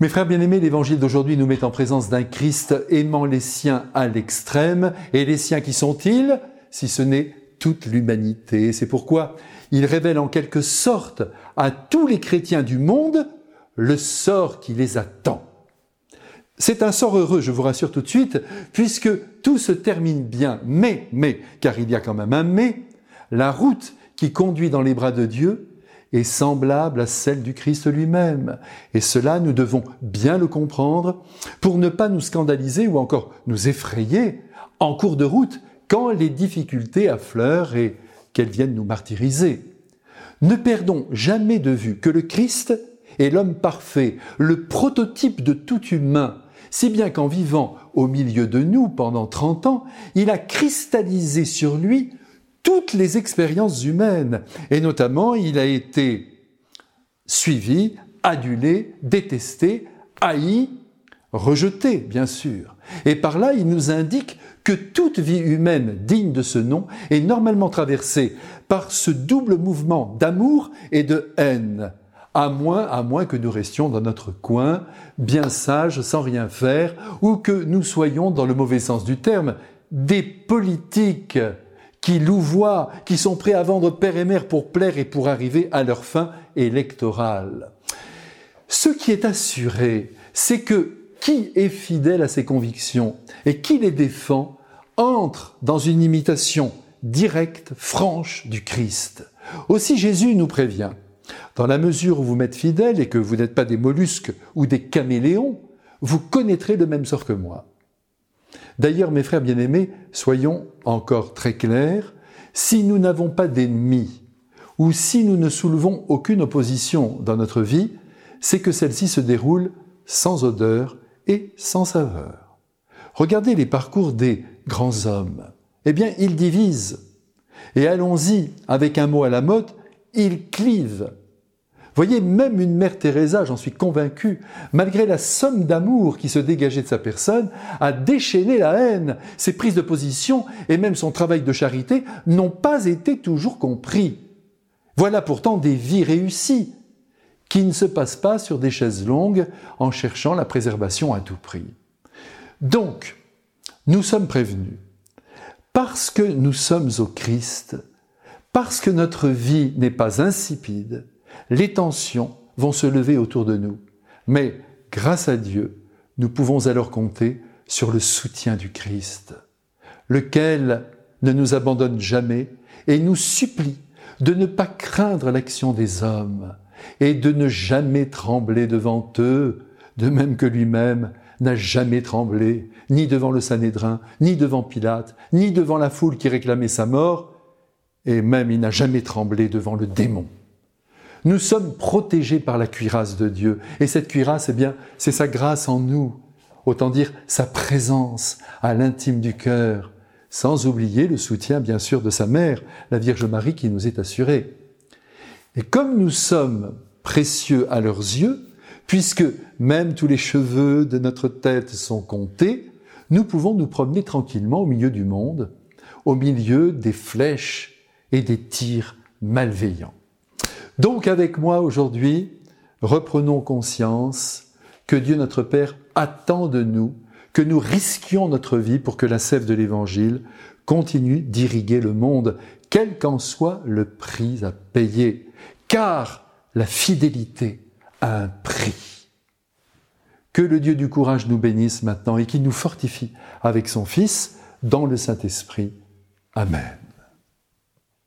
Mes frères bien-aimés, l'évangile d'aujourd'hui nous met en présence d'un Christ aimant les siens à l'extrême. Et les siens qui sont-ils? Si ce n'est toute l'humanité. C'est pourquoi il révèle en quelque sorte à tous les chrétiens du monde le sort qui les attend. C'est un sort heureux, je vous rassure tout de suite, puisque tout se termine bien. Mais, mais, car il y a quand même un mais, la route qui conduit dans les bras de Dieu est semblable à celle du Christ lui-même. Et cela, nous devons bien le comprendre pour ne pas nous scandaliser ou encore nous effrayer en cours de route quand les difficultés affleurent et qu'elles viennent nous martyriser. Ne perdons jamais de vue que le Christ est l'homme parfait, le prototype de tout humain, si bien qu'en vivant au milieu de nous pendant 30 ans, il a cristallisé sur lui toutes les expériences humaines, et notamment il a été suivi, adulé, détesté, haï, rejeté, bien sûr. Et par là, il nous indique que toute vie humaine digne de ce nom est normalement traversée par ce double mouvement d'amour et de haine, à moins, à moins que nous restions dans notre coin, bien sages, sans rien faire, ou que nous soyons, dans le mauvais sens du terme, des politiques qui louvoient, qui sont prêts à vendre père et mère pour plaire et pour arriver à leur fin électorale. Ce qui est assuré, c'est que qui est fidèle à ses convictions et qui les défend entre dans une imitation directe, franche du Christ. Aussi Jésus nous prévient, dans la mesure où vous m'êtes fidèles et que vous n'êtes pas des mollusques ou des caméléons, vous connaîtrez le même sort que moi. D'ailleurs, mes frères bien-aimés, soyons encore très clairs, si nous n'avons pas d'ennemis, ou si nous ne soulevons aucune opposition dans notre vie, c'est que celle-ci se déroule sans odeur et sans saveur. Regardez les parcours des grands hommes. Eh bien, ils divisent. Et allons-y avec un mot à la mode, ils clivent. Voyez, même une mère Teresa, j'en suis convaincu, malgré la somme d'amour qui se dégageait de sa personne, a déchaîné la haine. Ses prises de position et même son travail de charité n'ont pas été toujours compris. Voilà pourtant des vies réussies, qui ne se passent pas sur des chaises longues en cherchant la préservation à tout prix. Donc, nous sommes prévenus. Parce que nous sommes au Christ, parce que notre vie n'est pas insipide, les tensions vont se lever autour de nous. Mais grâce à Dieu, nous pouvons alors compter sur le soutien du Christ, lequel ne nous abandonne jamais et nous supplie de ne pas craindre l'action des hommes et de ne jamais trembler devant eux, de même que lui-même n'a jamais tremblé, ni devant le Sanhédrin, ni devant Pilate, ni devant la foule qui réclamait sa mort, et même il n'a jamais tremblé devant le démon. Nous sommes protégés par la cuirasse de Dieu. Et cette cuirasse, eh bien, c'est sa grâce en nous. Autant dire sa présence à l'intime du cœur. Sans oublier le soutien, bien sûr, de sa mère, la Vierge Marie, qui nous est assurée. Et comme nous sommes précieux à leurs yeux, puisque même tous les cheveux de notre tête sont comptés, nous pouvons nous promener tranquillement au milieu du monde, au milieu des flèches et des tirs malveillants. Donc avec moi aujourd'hui, reprenons conscience que Dieu notre Père attend de nous que nous risquions notre vie pour que la sève de l'Évangile continue d'irriguer le monde, quel qu'en soit le prix à payer, car la fidélité a un prix. Que le Dieu du courage nous bénisse maintenant et qu'il nous fortifie avec son Fils dans le Saint-Esprit. Amen.